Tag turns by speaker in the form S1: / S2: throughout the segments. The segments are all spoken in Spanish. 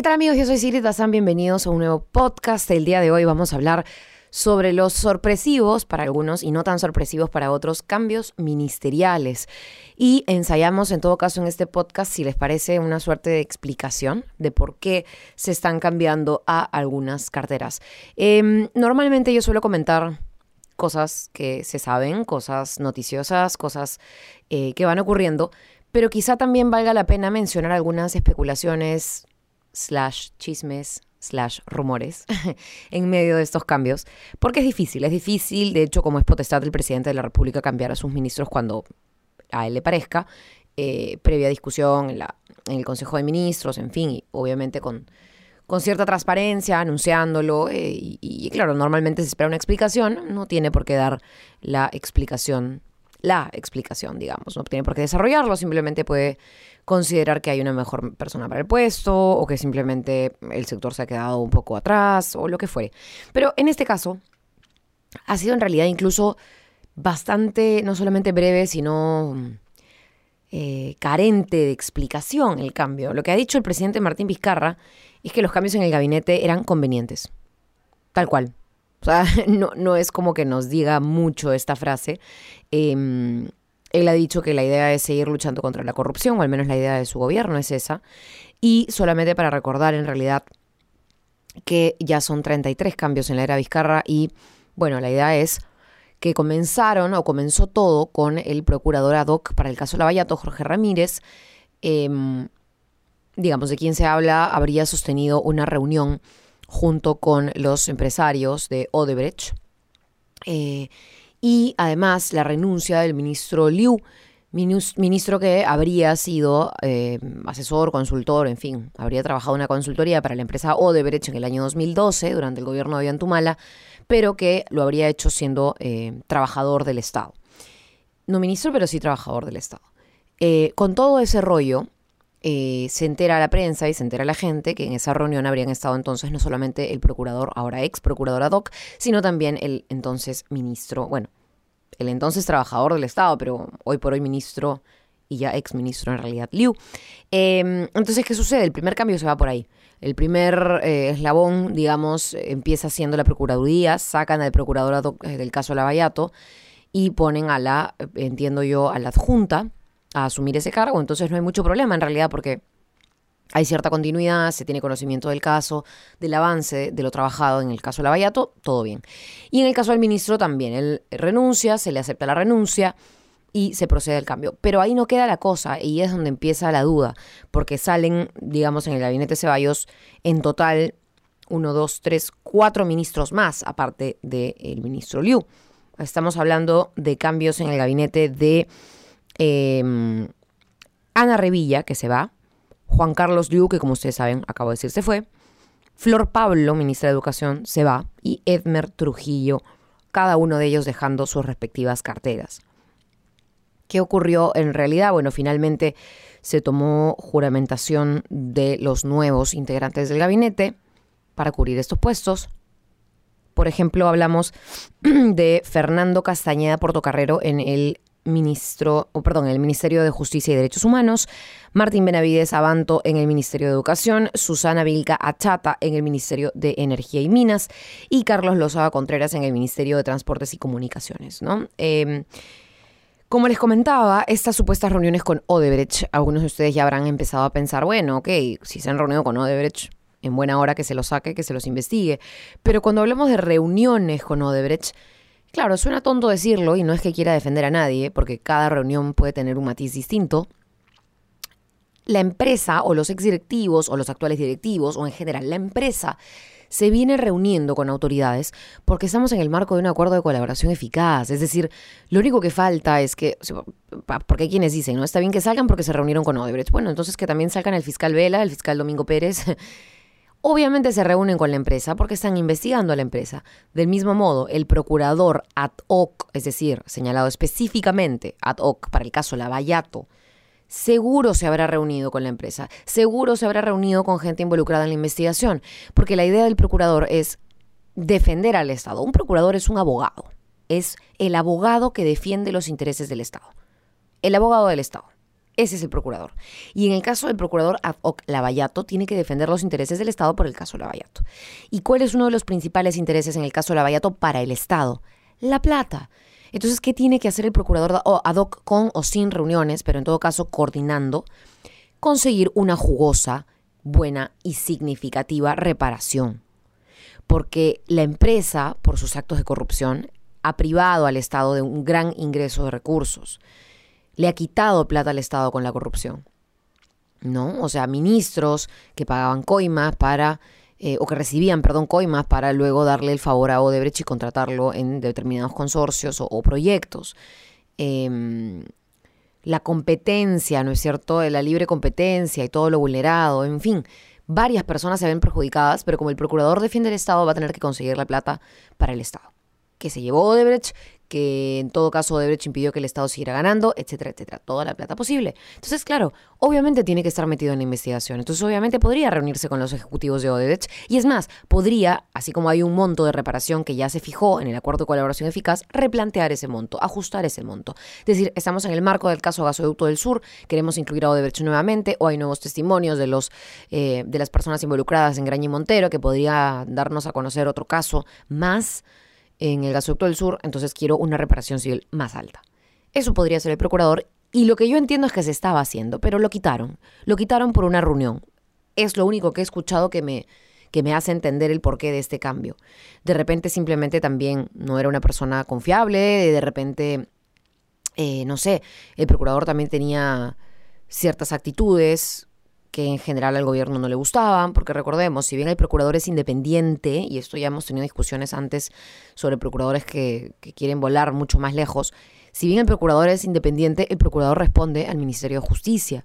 S1: ¿Qué tal amigos? Yo soy Sigrid Bazán, bienvenidos a un nuevo podcast. El día de hoy vamos a hablar sobre los sorpresivos para algunos y no tan sorpresivos para otros cambios ministeriales. Y ensayamos en todo caso en este podcast si les parece una suerte de explicación de por qué se están cambiando a algunas carteras. Em, normalmente yo suelo comentar cosas que se saben, cosas noticiosas, cosas eh, que van ocurriendo, pero quizá también valga la pena mencionar algunas especulaciones slash chismes slash rumores en medio de estos cambios, porque es difícil, es difícil, de hecho como es potestad del presidente de la República cambiar a sus ministros cuando a él le parezca, eh, previa discusión en, el Consejo de Ministros, en fin, y obviamente con, cierta transparencia, anunciándolo, eh, y claro, normalmente se espera una explicación, no tiene por qué dar la explicación la explicación, digamos. No tiene por qué desarrollarlo, simplemente puede considerar que hay una mejor persona para el puesto o que simplemente el sector se ha quedado un poco atrás o lo que fuere. Pero en este caso ha sido en realidad incluso bastante, no solamente breve, sino eh, carente de explicación el cambio. Lo que ha dicho el presidente Martín Vizcarra es que los cambios en el gabinete eran convenientes. Tal cual. O sea, no, no es como que nos diga mucho esta frase. Em, él ha dicho que la idea es seguir luchando contra la corrupción, o al menos la idea de su gobierno es esa. Y solamente para recordar, en realidad, que ya son 33 cambios en la era Vizcarra y, bueno, la idea es que comenzaron o comenzó todo con el procurador ad hoc para el caso Lavallato, Jorge Ramírez. Em, digamos, de quien se habla, habría sostenido una reunión junto con los empresarios de Odebrecht. Eh, y además la renuncia del ministro Liu, ministro que habría sido eh, asesor, consultor, en fin, habría trabajado en una consultoría para la empresa Odebrecht en el año 2012 durante el gobierno de Ollantumala, pero que lo habría hecho siendo eh, trabajador del Estado. No ministro, pero sí trabajador del Estado. con todo ese rollo, eh, se entera la prensa y se entera la gente que en esa reunión habrían estado entonces no solamente el procurador, ahora ex procurador ad hoc, sino también el entonces ministro, bueno, el entonces trabajador del Estado, pero hoy por hoy ministro y ya ex ministro en realidad, Liu. Em, entonces, ¿qué sucede? El primer cambio se va por ahí. El primer eh, eslabón, digamos, empieza siendo la Procuraduría, sacan al procurador ad hoc eh, del caso Lavallato y ponen a la, entiendo yo, a la adjunta, a asumir ese cargo, entonces no hay mucho problema en realidad porque hay cierta continuidad, se tiene conocimiento del caso, del avance, de lo trabajado en el caso Lavallato, todo bien. Y en el caso del ministro también, él renuncia, se le acepta la renuncia y se procede al cambio. Pero ahí no queda la cosa y es donde empieza la duda, porque salen, digamos, en el gabinete Ceballos en total uno, dos, tres, cuatro ministros más, aparte del ministro Liu. Estamos hablando de cambios en el gabinete de Em, Ana Revilla, que se va, Juan Carlos Liu, que como ustedes saben, acabo de decir, se fue, Flor Pablo, ministra de Educación, se va, y Edmer Trujillo, cada uno de ellos dejando sus respectivas carteras. ¿Qué ocurrió en realidad? Bueno, finalmente se tomó juramentación de los nuevos integrantes del gabinete para cubrir estos puestos. Por ejemplo, hablamos de Fernando Castañeda Portocarrero en el ministro, o perdón, el Ministerio de Justicia y Derechos Humanos, Martín Benavides Abanto en el Ministerio de Educación, Susana Vilca Achata en el Ministerio de Energía y Minas y Carlos Lozada Contreras en el Ministerio de Transportes y Comunicaciones, ¿no? Em, como les comentaba, estas supuestas reuniones con Odebrecht, algunos de ustedes ya habrán empezado a pensar, bueno, ok, si se han reunido con Odebrecht, en buena hora que se los saque, que se los investigue. Pero cuando hablamos de reuniones con Odebrecht, Claro, suena tonto decirlo y no es que quiera defender a nadie, porque cada reunión puede tener un matiz distinto. La empresa o los exdirectivos o los actuales directivos o en general la empresa se viene reuniendo con autoridades porque estamos en el marco de un acuerdo de colaboración eficaz. Es decir, lo único que falta es que, porque hay quienes dicen, ¿no? Está bien que salgan porque se reunieron con Odebrecht. Bueno, entonces que también salgan el fiscal Vela, el fiscal Domingo Pérez Obviamente se reúnen con la empresa porque están investigando a la empresa. Del mismo modo, el procurador ad hoc, es decir, señalado específicamente ad hoc para el caso Lavallato, seguro se habrá reunido con la empresa, seguro se habrá reunido con gente involucrada en la investigación, porque la idea del procurador es defender al Estado. Un procurador es un abogado, es el abogado que defiende los intereses del Estado, el abogado del Estado. Ese es el procurador. Y en el caso del procurador ad hoc Lavallato, tiene que defender los intereses del Estado por el caso Lavallato. ¿Y cuál es uno de los principales intereses en el caso Lavallato para el Estado? La plata. Entonces, ¿qué tiene que hacer el procurador ad hoc con o sin reuniones, pero en todo caso coordinando? Conseguir una jugosa, buena y significativa reparación. Porque la empresa, por sus actos de corrupción, ha privado al Estado de un gran ingreso de recursos le ha quitado plata al Estado con la corrupción. ¿No? O sea, ministros que pagaban coimas para, eh, o que recibían, perdón, coimas para luego darle el favor a Odebrecht y contratarlo en determinados consorcios o, proyectos. Em, la competencia, ¿no es cierto? La libre competencia y todo lo vulnerado, en fin. Varias personas se ven perjudicadas, pero como el procurador defiende el Estado, va a tener que conseguir la plata para el Estado. Que se llevó Odebrecht, que en todo caso Odebrecht impidió que el Estado siguiera ganando, etcétera, etcétera. Toda la plata posible. Entonces, claro, obviamente tiene que estar metido en la investigación. Entonces, obviamente podría reunirse con los ejecutivos de Odebrecht. Y es más, podría, así como hay un monto de reparación que ya se fijó en el acuerdo de colaboración eficaz, replantear ese monto, ajustar ese monto. Es decir, estamos en el marco del caso Gasoducto del Sur, queremos incluir a Odebrecht nuevamente, o hay nuevos testimonios de, los, eh, de las personas involucradas en Graña y Montero, que podría darnos a conocer otro caso más en el gasoducto del sur, entonces quiero una reparación civil más alta. Eso podría ser el procurador y lo que yo entiendo es que se estaba haciendo, pero lo quitaron. Lo quitaron por una reunión. Es lo único que he escuchado que me, que me hace entender el porqué de este cambio. De repente simplemente también no era una persona confiable, de repente, eh, no sé, el procurador también tenía ciertas actitudes que en general al gobierno no le gustaban, porque recordemos, si bien el procurador es independiente, y esto ya hemos tenido discusiones antes sobre procuradores que, quieren volar mucho más lejos, si bien el procurador es independiente, el procurador responde al Ministerio de Justicia,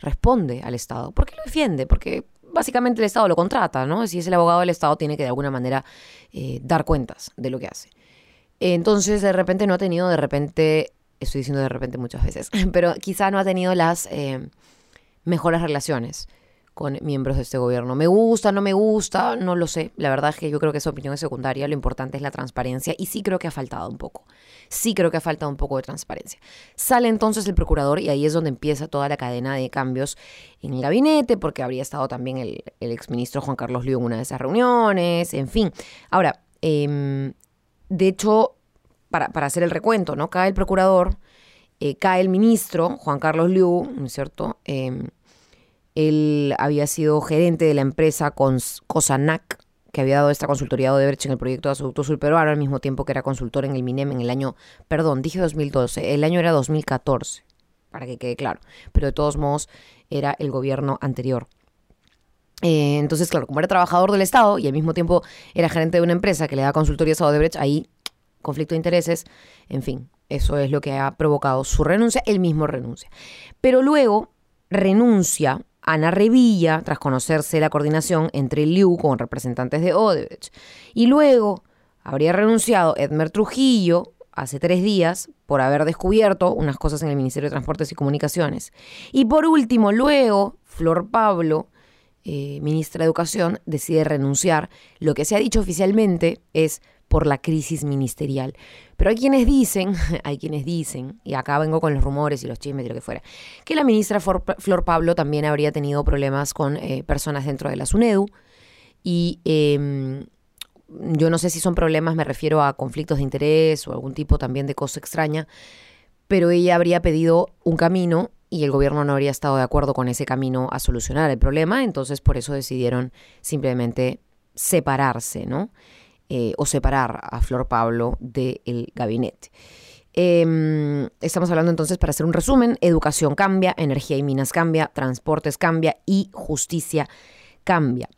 S1: responde al Estado. ¿Por qué lo defiende? Porque básicamente el Estado lo contrata, ¿no? Si es el abogado del Estado, tiene que de alguna manera eh, dar cuentas de lo que hace. Entonces, de repente no ha tenido, de repente, estoy diciendo de repente muchas veces, pero quizá no ha tenido las... Eh, mejores relaciones con miembros de este gobierno. Me gusta, no me gusta, no lo sé. La verdad es que yo creo que esa opinión es secundaria. Lo importante es la transparencia y sí creo que ha faltado un poco. Sí creo que ha faltado un poco de transparencia. Sale entonces el procurador y ahí es donde empieza toda la cadena de cambios en el gabinete, porque habría estado también el, exministro Juan Carlos Liu en una de esas reuniones, en fin. Ahora, em, de hecho, para, para hacer el recuento, ¿no? Cae el procurador eh, cae el ministro, Juan Carlos Liu, ¿no es cierto? Em, él había sido gerente de la empresa COSANAC, que había dado esta consultoría de Odebrecht en el proyecto de Asunto Sur Peruano, al mismo tiempo que era consultor en el MINEM en el año, perdón, dije 2012, el año era 2014, para que quede claro, pero de todos modos era el gobierno anterior. Eh, entonces, claro, como era trabajador del Estado y al mismo tiempo era gerente de una empresa que le da consultorías a Odebrecht, ahí conflicto de intereses, en fin, eso es lo que ha provocado su renuncia, él mismo renuncia. Pero luego renuncia Ana Revilla tras conocerse la coordinación entre Liu con representantes de Odebrecht. Y luego habría renunciado Edmer Trujillo hace tres días por haber descubierto unas cosas en el Ministerio de Transportes y Comunicaciones. Y por último, luego, Flor Pablo, eh, ministra de Educación, decide renunciar. Lo que se ha dicho oficialmente es por la crisis ministerial. Pero hay quienes dicen, hay quienes dicen, y acá vengo con los rumores y los chismes y lo que fuera, que la ministra Flor Pablo también habría tenido problemas con eh, personas dentro de la SUNEDU y em, yo no sé si son problemas, me refiero a conflictos de interés o algún tipo también de cosa extraña, pero ella habría pedido un camino y el gobierno no habría estado de acuerdo con ese camino a solucionar el problema, entonces por eso decidieron simplemente separarse, ¿no? Eh, o separar a Flor Pablo del gabinete. Em, estamos hablando entonces, para hacer un resumen, educación cambia, energía y minas cambia, transportes cambia y justicia cambia.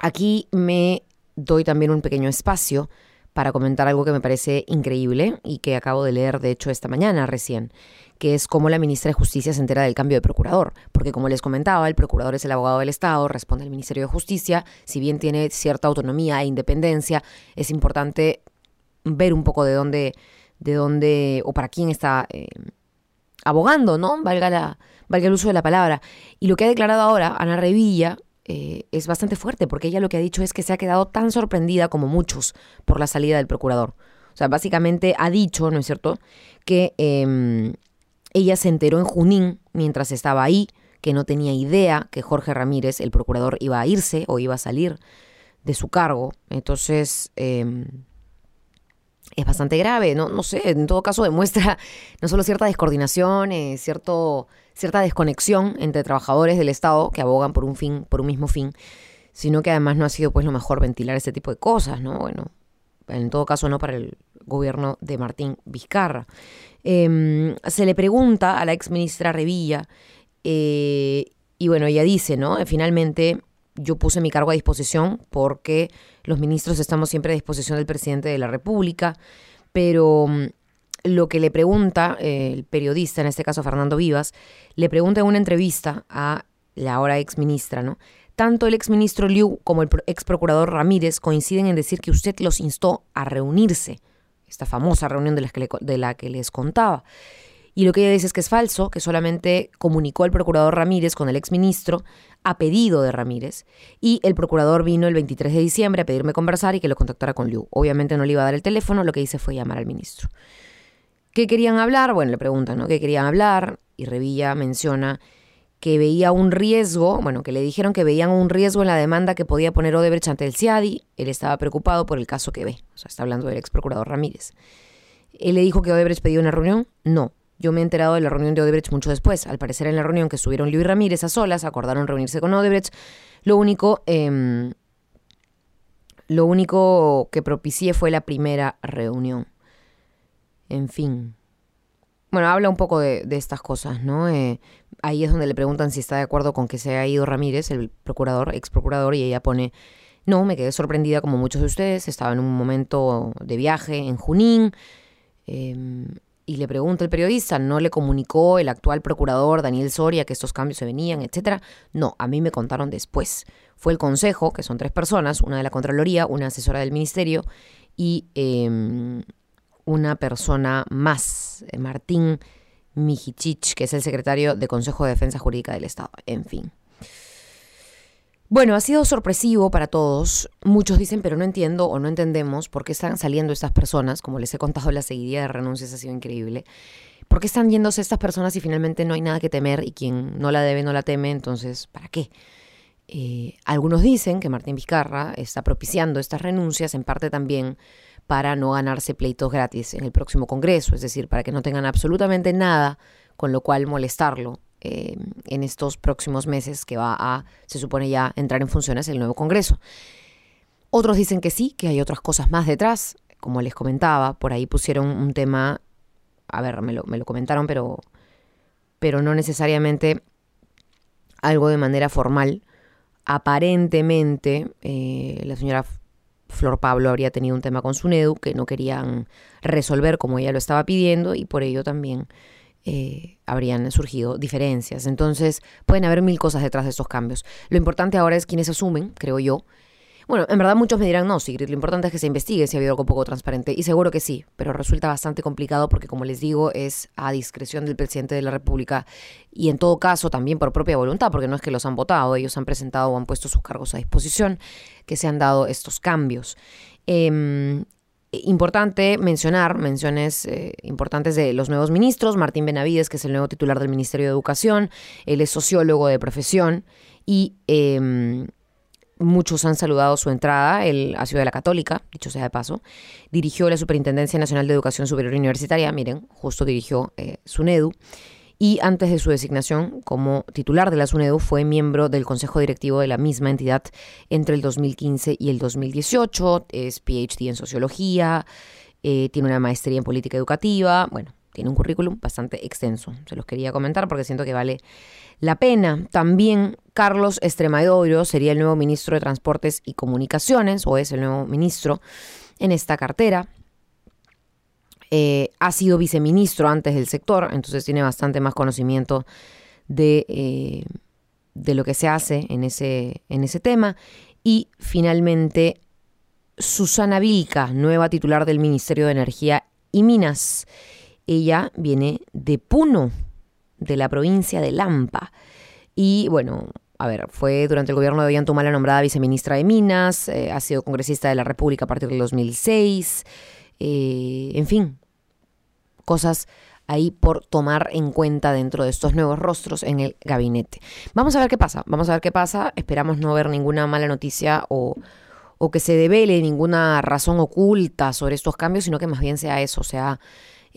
S1: Aquí me doy también un pequeño espacio para comentar algo que me parece increíble y que acabo de leer, de hecho, esta mañana recién, que es cómo la ministra de Justicia se entera del cambio de procurador. Porque como les comentaba, el procurador es el abogado del Estado, responde al Ministerio de Justicia, si bien tiene cierta autonomía e independencia, es importante ver un poco de dónde, de dónde o para quién está eh, abogando, ¿no? Valga, la, valga el uso de la palabra. Y lo que ha declarado ahora Ana Revilla eh, es bastante fuerte, porque ella lo que ha dicho es que se ha quedado tan sorprendida como muchos por la salida del procurador. O sea, básicamente ha dicho, ¿no es cierto?, que em, ella se enteró en Junín mientras estaba ahí, que no tenía idea que Jorge Ramírez, el procurador, iba a irse o iba a salir de su cargo. Entonces, em, es bastante grave, ¿no? No sé, en todo caso demuestra no solo cierta descoordinación, eh, cierto, cierta desconexión entre trabajadores del Estado que abogan por un fin, por un mismo fin, sino que además no ha sido pues lo mejor ventilar este tipo de cosas, ¿no? Bueno, en todo caso no para el gobierno de Martín Vizcarra. Em, se le pregunta a la ex ministra Revilla, eh, y bueno, ella dice, ¿no? Finalmente yo puse mi cargo a disposición porque los ministros estamos siempre a disposición del presidente de la República, pero mm, lo que le pregunta eh, el periodista, en este caso Fernando Vivas, le pregunta en una entrevista a la ahora ex ministra, ¿no? Tanto el ex ministro Liu como el ex procurador Ramírez coinciden en decir que usted los instó a reunirse, esta famosa reunión de, de la que les contaba. Y lo que ella dice es que es falso, que solamente comunicó el procurador Ramírez con el exministro a pedido de Ramírez. Y el procurador vino el 23 de diciembre a pedirme conversar y que lo contactara con Liu. Obviamente no le iba a dar el teléfono, lo que hice fue llamar al ministro. ¿Qué querían hablar? Bueno, le preguntan, ¿no? ¿Qué querían hablar? Y Revilla menciona que veía un riesgo, bueno, que le dijeron que veían un riesgo en la demanda que podía poner Odebrecht ante el CIADI. Él estaba preocupado por el caso que ve. O sea, está hablando del ex procurador Ramírez. Él le dijo que Odebrecht pedía una reunión. No, yo me he enterado de la reunión de Odebrecht mucho después. Al parecer en la reunión que estuvieron Luis Ramírez a solas, acordaron reunirse con Odebrecht. Lo único, em, lo único que propicié fue la primera reunión. En fin. Bueno, habla un poco de, estas cosas, ¿no? Eh, ahí es donde le preguntan si está de acuerdo con que se haya ido Ramírez, el procurador, ex procurador, y ella pone, no, me quedé sorprendida como muchos de ustedes, estaba en un momento de viaje en Junín. Em, y le pregunta el periodista, ¿no le comunicó el actual procurador Daniel Soria que estos cambios se venían, etcétera? No, a mí me contaron después. Fue el consejo, que son tres personas, una de la Contraloría, una asesora del Ministerio y em, una persona más, eh, Martín Mijichich, que es el secretario de Consejo de Defensa Jurídica del Estado. En fin. Bueno, ha sido sorpresivo para todos. Muchos dicen, pero no entiendo o no entendemos por qué están saliendo estas personas. Como les he contado, la seguidilla de renuncias ha sido increíble. ¿Por qué están yéndose estas personas y finalmente no hay nada que temer y quien no la debe no la teme? Entonces, ¿para qué? Eh, algunos dicen que Martín Vizcarra está propiciando estas renuncias en parte también para no ganarse pleitos gratis en el próximo Congreso, es decir, para que no tengan absolutamente nada con lo cual molestarlo eh, en estos próximos meses que va a, se supone ya, entrar en funciones el nuevo Congreso. Otros dicen que sí, que hay otras cosas más detrás, como les comentaba, por ahí pusieron un tema, a ver, me lo, me lo comentaron, pero, pero no necesariamente algo de manera formal. Aparentemente, eh, la señora Flor Pablo habría tenido un tema con su NEDU que no querían resolver como ella lo estaba pidiendo y por ello también eh, habrían surgido diferencias. Entonces, pueden haber mil cosas detrás de estos cambios. Lo importante ahora es quienes asumen, creo yo. Bueno, en verdad muchos me dirán, no, Sigrid, lo importante es que se investigue si ha habido algo poco transparente. Y seguro que sí, pero resulta bastante complicado porque, como les digo, es a discreción del presidente de la República y en todo caso también por propia voluntad, porque no es que los han votado, ellos han presentado o han puesto sus cargos a disposición, que se han dado estos cambios. Eh, Importante mencionar menciones eh, importantes de los nuevos ministros. Martín Benavides, que es el nuevo titular del Ministerio de Educación, él es sociólogo de profesión y em, muchos han saludado su entrada. Él ha sido de la Católica, dicho sea de paso. Dirigió la Superintendencia Nacional de Educación Superior Universitaria, miren, justo dirigió eh, SUNEDU y antes de su designación como titular de la SUNEDU fue miembro del consejo directivo de la misma entidad entre el 2015 y el 2018, es PhD en sociología, eh, tiene una maestría en política educativa, bueno, tiene un currículum bastante extenso, se los quería comentar porque siento que vale la pena. También Carlos Estremadoiro sería el nuevo ministro de Transportes y Comunicaciones, o es el nuevo ministro en esta cartera. Eh, ha sido viceministro antes del sector, entonces tiene bastante más conocimiento de, eh, de lo que se hace en ese, en ese tema. Y finalmente, Susana Vilca, nueva titular del Ministerio de Energía y Minas. Ella viene de Puno, de la provincia de Lampa. Y bueno, a ver, fue durante el gobierno de Ollantumala nombrada viceministra de Minas, eh, ha sido congresista de la República a partir del 2006. Eh, en fin, cosas ahí por tomar en cuenta dentro de estos nuevos rostros en el gabinete. Vamos a ver qué pasa, vamos a ver qué pasa. Esperamos no ver ninguna mala noticia o, o que se devele ninguna razón oculta sobre estos cambios, sino que más bien sea eso, sea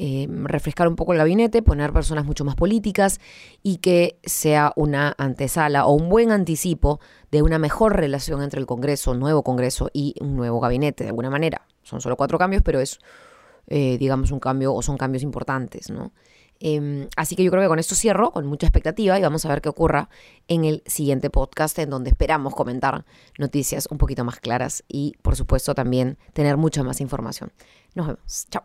S1: eh, refrescar un poco el gabinete, poner personas mucho más políticas y que sea una antesala o un buen anticipo de una mejor relación entre el Congreso, nuevo Congreso y un nuevo gabinete, de alguna manera. Son solo cuatro cambios, pero es, eh, digamos, un cambio o son cambios importantes, ¿no? Em, así que yo creo que con esto cierro, con mucha expectativa, y vamos a ver qué ocurra en el siguiente podcast, en donde esperamos comentar noticias un poquito más claras y, por supuesto, también tener mucha más información. Nos vemos. Chao.